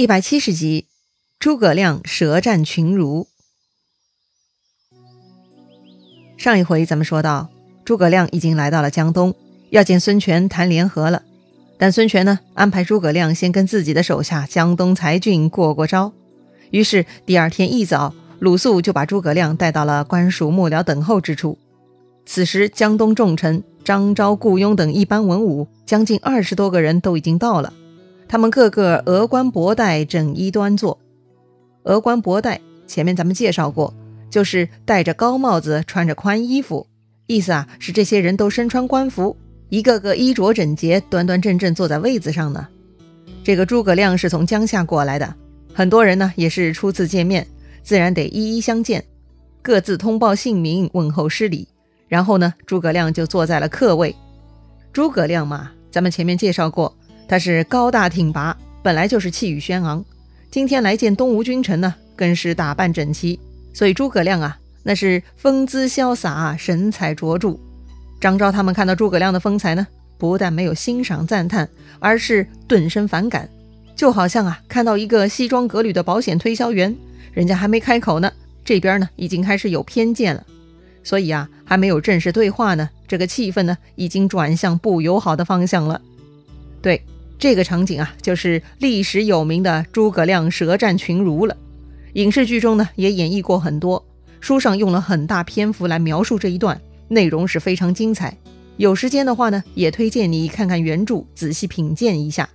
一百七十集，诸葛亮舌战群儒。上一回咱们说到，诸葛亮已经来到了江东，要见孙权谈联合了。但孙权呢，安排诸葛亮先跟自己的手下江东才俊过过招。于是第二天一早，鲁肃就把诸葛亮带到了官署幕僚等候之处。此时江东重臣张昭、顾雍等一班文武，将近二十多个人都已经到了。他们个个额冠博带，整衣端坐。额冠博带前面咱们介绍过，就是戴着高帽子，穿着宽衣服，意思啊是这些人都身穿官服，一个个衣着整洁，端端正正坐在位子上呢。这个诸葛亮是从江夏过来的，很多人呢也是初次见面，自然得一一相见，各自通报姓名，问候失礼。然后呢，诸葛亮就坐在了客位。诸葛亮嘛，咱们前面介绍过。他是高大挺拔，本来就是气宇轩昂。今天来见东吴君臣呢，更是打扮整齐。所以诸葛亮啊，那是风姿潇洒，神采卓著。张昭他们看到诸葛亮的风采呢，不但没有欣赏赞叹，而是顿生反感，就好像啊，看到一个西装革履的保险推销员，人家还没开口呢，这边呢已经开始有偏见了。所以啊，还没有正式对话呢，这个气氛呢已经转向不友好的方向了。对。这个场景啊，就是历史有名的诸葛亮舌战群儒了。影视剧中呢，也演绎过很多，书上用了很大篇幅来描述这一段，内容是非常精彩。有时间的话呢，也推荐你看看原著，仔细品鉴一下。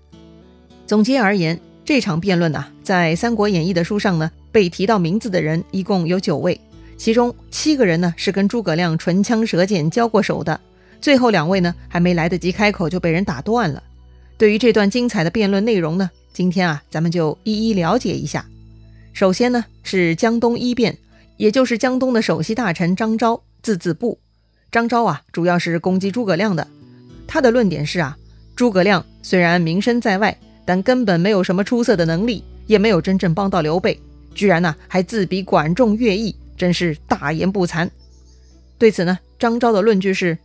总结而言，这场辩论呢，在《三国演义》的书上呢，被提到名字的人一共有九位，其中七个人呢是跟诸葛亮唇枪舌剑交过手的，最后两位呢还没来得及开口就被人打断了。对于这段精彩的辩论内容呢，今天啊，咱们就一一了解一下。首先呢，是江东一辩，也就是江东的首席大臣张昭，字子布。张昭啊，主要是攻击诸葛亮的。他的论点是啊，诸葛亮虽然名声在外，但根本没有什么出色的能力，也没有真正帮到刘备，居然呢还自比管仲、乐毅，真是大言不惭。对此呢，张昭的论据是。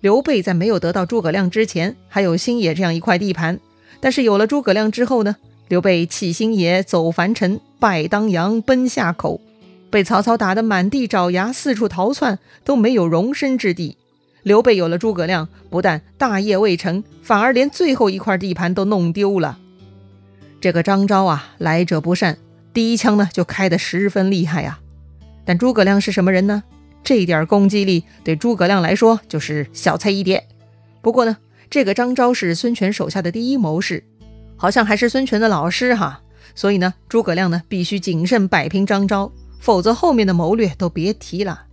刘备在没有得到诸葛亮之前，还有新野这样一块地盘。但是有了诸葛亮之后呢？刘备弃新野，走樊城，拜当阳，奔下口，被曹操打得满地找牙，四处逃窜，都没有容身之地。刘备有了诸葛亮，不但大业未成，反而连最后一块地盘都弄丢了。这个张昭啊，来者不善，第一枪呢就开得十分厉害啊。但诸葛亮是什么人呢？这点攻击力对诸葛亮来说就是小菜一碟。不过呢，这个张昭是孙权手下的第一谋士，好像还是孙权的老师哈。所以呢，诸葛亮呢必须谨慎摆平张昭，否则后面的谋略都别提了。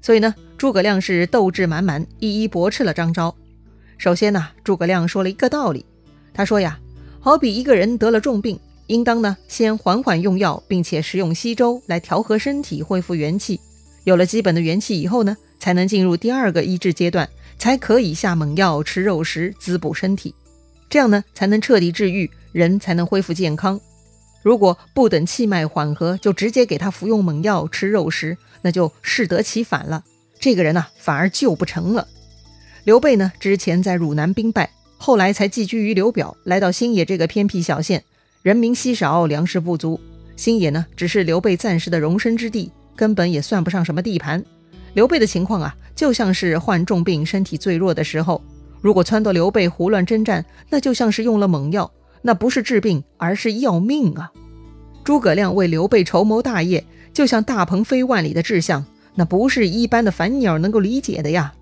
所以呢，诸葛亮是斗志满满，一一驳斥了张昭。首先呢，诸葛亮说了一个道理，他说呀，好比一个人得了重病，应当呢先缓缓用药，并且食用稀粥来调和身体，恢复元气。有了基本的元气以后呢，才能进入第二个医治阶段，才可以下猛药、吃肉食滋补身体，这样呢才能彻底治愈，人才能恢复健康。如果不等气脉缓和，就直接给他服用猛药、吃肉食，那就适得其反了。这个人呢，反而救不成了。刘备呢，之前在汝南兵败，后来才寄居于刘表，来到新野这个偏僻小县，人民稀少，粮食不足，新野呢，只是刘备暂时的容身之地。根本也算不上什么地盘。刘备的情况啊，就像是患重病、身体最弱的时候，如果撺掇刘备胡乱征战，那就像是用了猛药，那不是治病，而是要命啊！诸葛亮为刘备筹谋大业，就像大鹏飞万里的志向，那不是一般的凡鸟能够理解的呀。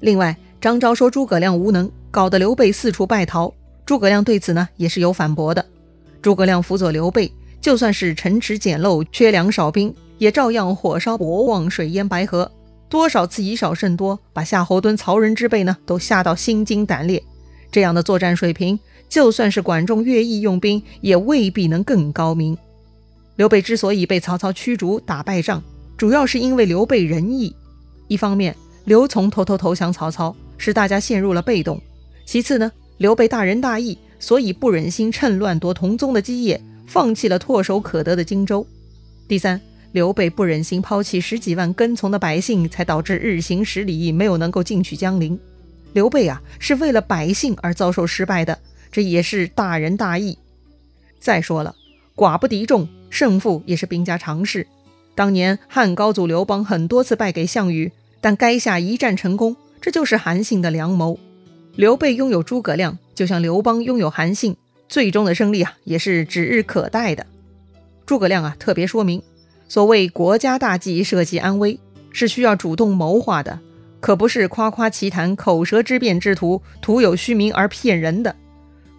另外，张昭说诸葛亮无能，搞得刘备四处败逃。诸葛亮对此呢，也是有反驳的。诸葛亮辅佐刘备，就算是城池简陋、缺粮少兵。也照样火烧博望，水淹白河，多少次以少胜多，把夏侯惇、曹仁之辈呢都吓到心惊胆裂。这样的作战水平，就算是管仲、乐毅用兵，也未必能更高明。刘备之所以被曹操驱逐、打败仗，主要是因为刘备仁义。一方面，刘琮偷偷投降曹操，使大家陷入了被动；其次呢，刘备大仁大义，所以不忍心趁乱夺同宗的基业，放弃了唾手可得的荆州。第三。刘备不忍心抛弃十几万跟从的百姓，才导致日行十里没有能够进取江陵。刘备啊，是为了百姓而遭受失败的，这也是大仁大义。再说了，寡不敌众，胜负也是兵家常事。当年汉高祖刘邦很多次败给项羽，但垓下一战成功，这就是韩信的良谋。刘备拥有诸葛亮，就像刘邦拥有韩信，最终的胜利啊，也是指日可待的。诸葛亮啊，特别说明，所谓国家大计，社稷安危，是需要主动谋划的，可不是夸夸其谈、口舌之辩之徒，徒有虚名而骗人的。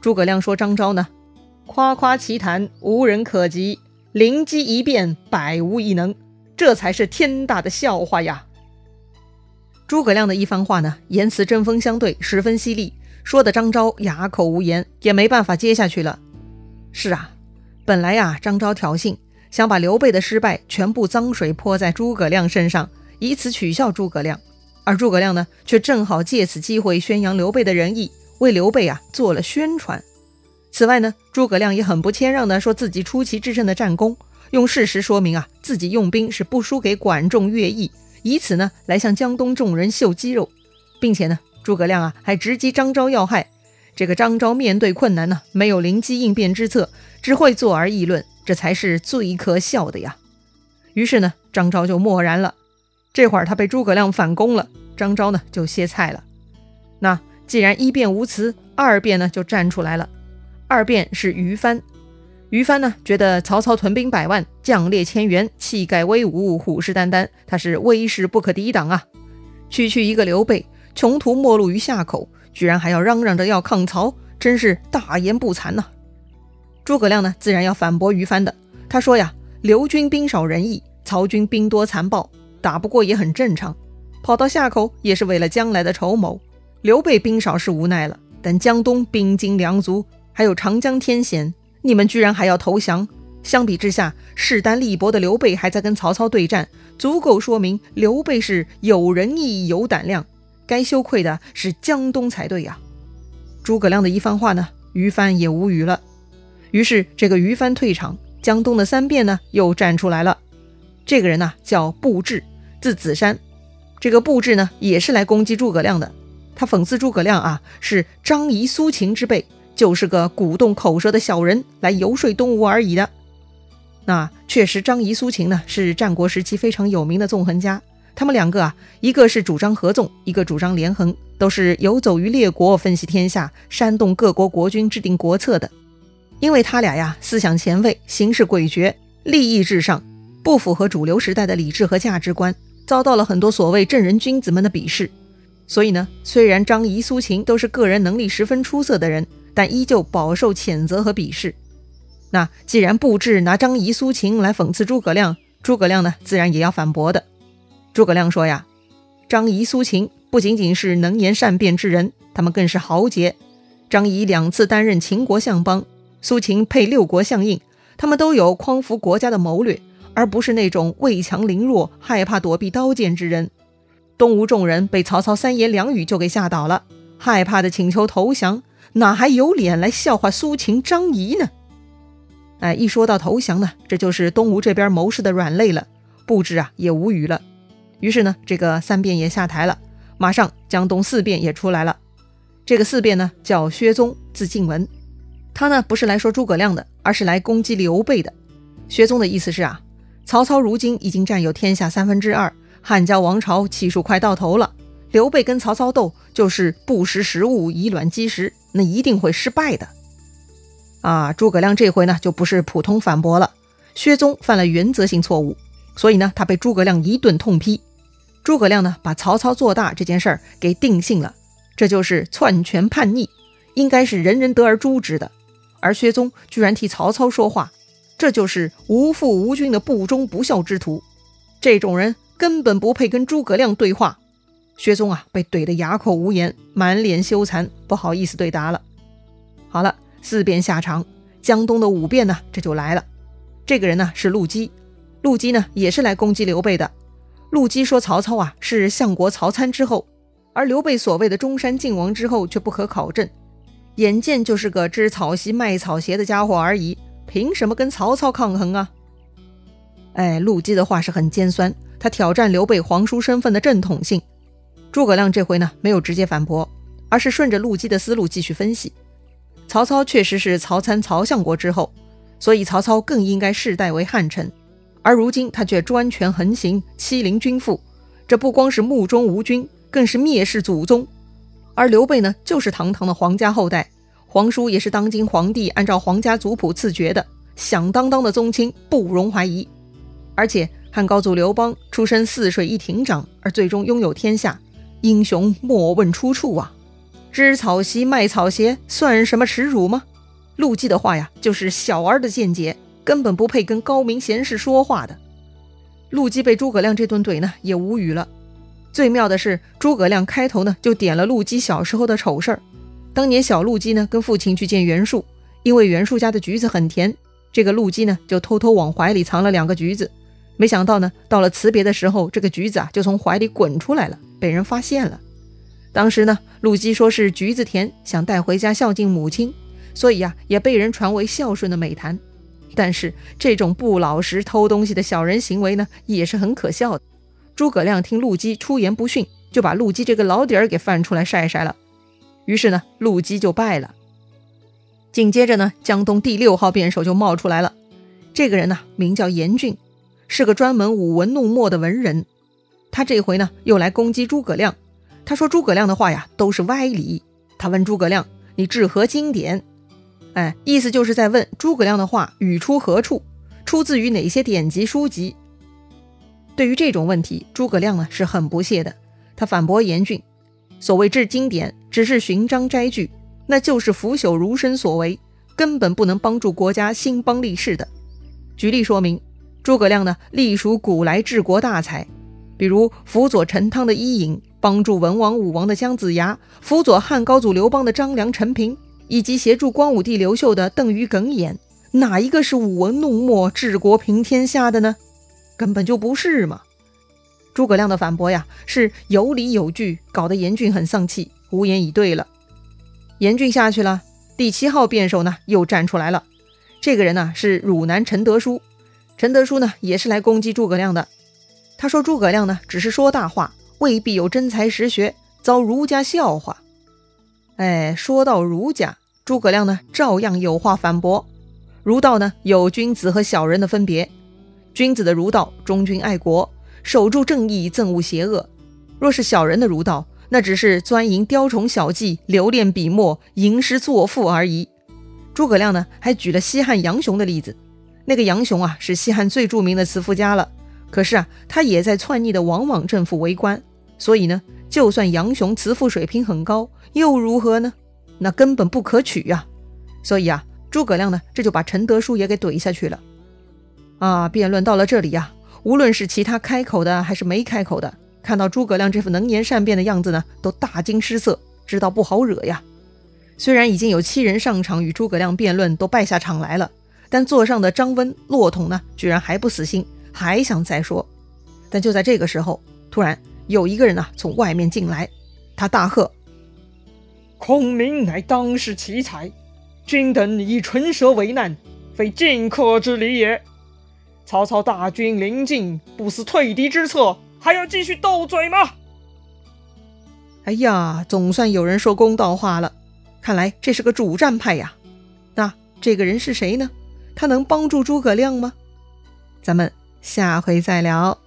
诸葛亮说张昭呢，夸夸其谈，无人可及；灵机一变，百无一能，这才是天大的笑话呀！诸葛亮的一番话呢，言辞针锋相对，十分犀利，说的张昭哑口无言，也没办法接下去了。是啊，本来呀，张昭挑衅，想把刘备的失败全部脏水泼在诸葛亮身上，以此取笑诸葛亮，而诸葛亮呢，却正好借此机会宣扬刘备的仁义，为刘备啊做了宣传。此外呢，诸葛亮也很不谦让的说自己出奇制胜的战功，用事实说明啊，自己用兵是不输给管仲、乐毅。以此呢，来向江东众人秀肌肉，并且呢，诸葛亮啊还直击张昭要害。这个张昭面对困难呢，没有灵机应变之策，只会坐而议论，这才是最可笑的呀。于是呢，张昭就默然了。这会儿他被诸葛亮反攻了，张昭呢就歇菜了。那既然一辩无词，二辩呢就站出来了。二辩是于翻。于帆呢，觉得曹操屯兵百万，将列千员，气概威武，虎视眈眈，他是威势不可抵挡啊！区区一个刘备，穷途末路于夏口，居然还要嚷嚷着要抗曹，真是大言不惭呐！诸葛亮呢，自然要反驳于帆的。他说呀：“刘军兵少仁义，曹军兵多残暴，打不过也很正常。跑到夏口也是为了将来的筹谋。刘备兵少是无奈了，但江东兵精粮足，还有长江天险。”你们居然还要投降？相比之下，势单力薄的刘备还在跟曹操对战，足够说明刘备是有仁义、有胆量。该羞愧的是江东才对呀！诸葛亮的一番话呢，于帆也无语了。于是这个于帆退场，江东的三变呢又站出来了。这个人呢叫布置，字子山。这个布置呢也是来攻击诸葛亮的。他讽刺诸葛亮啊，是张仪、苏秦之辈。就是个鼓动口舌的小人来游说东吴而已的。那确实，张仪、苏秦呢是战国时期非常有名的纵横家。他们两个啊，一个是主张合纵，一个主张连横，都是游走于列国，分析天下，煽动各国国君制定国策的。因为他俩呀，思想前卫，行事诡谲，利益至上，不符合主流时代的理智和价值观，遭到了很多所谓正人君子们的鄙视。所以呢，虽然张仪、苏秦都是个人能力十分出色的人。但依旧饱受谴责和鄙视。那既然布置拿张仪、苏秦来讽刺诸葛亮，诸葛亮呢，自然也要反驳的。诸葛亮说呀：“张仪、苏秦不仅仅是能言善辩之人，他们更是豪杰。张仪两次担任秦国相邦，苏秦配六国相印，他们都有匡扶国家的谋略，而不是那种畏强凌弱、害怕躲避刀剑之人。东吴众人被曹操三言两语就给吓倒了，害怕的请求投降。”哪还有脸来笑话苏秦、张仪呢？哎，一说到投降呢，这就是东吴这边谋士的软肋了。布置啊也无语了。于是呢，这个三变也下台了。马上江东四变也出来了。这个四变呢叫薛宗，字静文。他呢不是来说诸葛亮的，而是来攻击刘备的。薛宗的意思是啊，曹操如今已经占有天下三分之二，汉家王朝气数快到头了。刘备跟曹操斗，就是不识时务，以卵击石，那一定会失败的。啊，诸葛亮这回呢，就不是普通反驳了。薛宗犯了原则性错误，所以呢，他被诸葛亮一顿痛批。诸葛亮呢，把曹操做大这件事儿给定性了，这就是篡权叛逆，应该是人人得而诛之的。而薛宗居然替曹操说话，这就是无父无君的不忠不孝之徒。这种人根本不配跟诸葛亮对话。薛宗啊，被怼得哑口无言，满脸羞惭，不好意思对答了。好了，四变下场，江东的五变呢，这就来了。这个人呢是陆基，陆基呢也是来攻击刘备的。陆基说曹操啊是相国曹参之后，而刘备所谓的中山靖王之后却不可考证，眼见就是个织草席卖草鞋的家伙而已，凭什么跟曹操抗衡啊？哎，陆基的话是很尖酸，他挑战刘备皇叔身份的正统性。诸葛亮这回呢，没有直接反驳，而是顺着陆基的思路继续分析。曹操确实是曹参曹相国之后，所以曹操更应该世代为汉臣。而如今他却专权横行，欺凌君父，这不光是目中无君，更是蔑视祖宗。而刘备呢，就是堂堂的皇家后代，皇叔也是当今皇帝按照皇家族谱赐爵的，响当当的宗亲，不容怀疑。而且汉高祖刘邦出身泗水一亭长，而最终拥有天下，英雄莫问出处啊！织草席卖草鞋，算什么耻辱吗？陆绩的话呀，就是小儿的见解。根本不配跟高明贤士说话的陆绩被诸葛亮这顿怼呢，也无语了。最妙的是，诸葛亮开头呢就点了陆基小时候的丑事儿。当年小陆基呢跟父亲去见袁术，因为袁术家的橘子很甜，这个陆基呢就偷偷往怀里藏了两个橘子。没想到呢，到了辞别的时候，这个橘子啊就从怀里滚出来了，被人发现了。当时呢，陆基说是橘子甜，想带回家孝敬母亲，所以呀也被人传为孝顺的美谈。但是这种不老实偷东西的小人行为呢，也是很可笑的。诸葛亮听陆基出言不逊，就把陆基这个老底儿给翻出来晒晒了。于是呢，陆基就败了。紧接着呢，江东第六号辩手就冒出来了。这个人呢，名叫严俊，是个专门舞文弄墨的文人。他这回呢，又来攻击诸葛亮。他说诸葛亮的话呀，都是歪理。他问诸葛亮：“你治何经典？”哎，意思就是在问诸葛亮的话语出何处，出自于哪些典籍书籍？对于这种问题，诸葛亮呢是很不屑的。他反驳严峻：“所谓治经典，只是寻章摘句，那就是腐朽儒生所为，根本不能帮助国家兴邦立世的。”举例说明，诸葛亮呢隶属古来治国大才，比如辅佐陈汤的伊尹，帮助文王武王的姜子牙，辅佐汉高祖刘邦的张良陈平。以及协助光武帝刘秀的邓禹耿弇，哪一个是舞文弄墨、治国平天下的呢？根本就不是嘛！诸葛亮的反驳呀，是有理有据，搞得严峻很丧气，无言以对了。严峻下去了，第七号辩手呢又站出来了。这个人呢是汝南陈德书，陈德书呢也是来攻击诸葛亮的。他说诸葛亮呢只是说大话，未必有真才实学，遭儒家笑话。哎，说到儒家，诸葛亮呢照样有话反驳。儒道呢有君子和小人的分别，君子的儒道忠君爱国，守住正义，憎恶邪恶；若是小人的儒道，那只是钻营雕虫小技，留恋笔墨，吟诗作赋而已。诸葛亮呢还举了西汉杨雄的例子，那个杨雄啊是西汉最著名的辞赋家了，可是啊他也在篡逆的王莽政府为官，所以呢。就算杨雄辞赋水平很高，又如何呢？那根本不可取呀！所以啊，诸葛亮呢，这就把陈德书也给怼下去了。啊，辩论到了这里呀，无论是其他开口的还是没开口的，看到诸葛亮这副能言善辩的样子呢，都大惊失色，知道不好惹呀。虽然已经有七人上场与诸葛亮辩论，都败下场来了，但座上的张温、骆统呢，居然还不死心，还想再说。但就在这个时候，突然。有一个人呐，从外面进来，他大喝：“孔明乃当世奇才，君等以唇舌为难，非进客之礼也。曹操大军临近，不思退敌之策，还要继续斗嘴吗？”哎呀，总算有人说公道话了，看来这是个主战派呀。那这个人是谁呢？他能帮助诸葛亮吗？咱们下回再聊。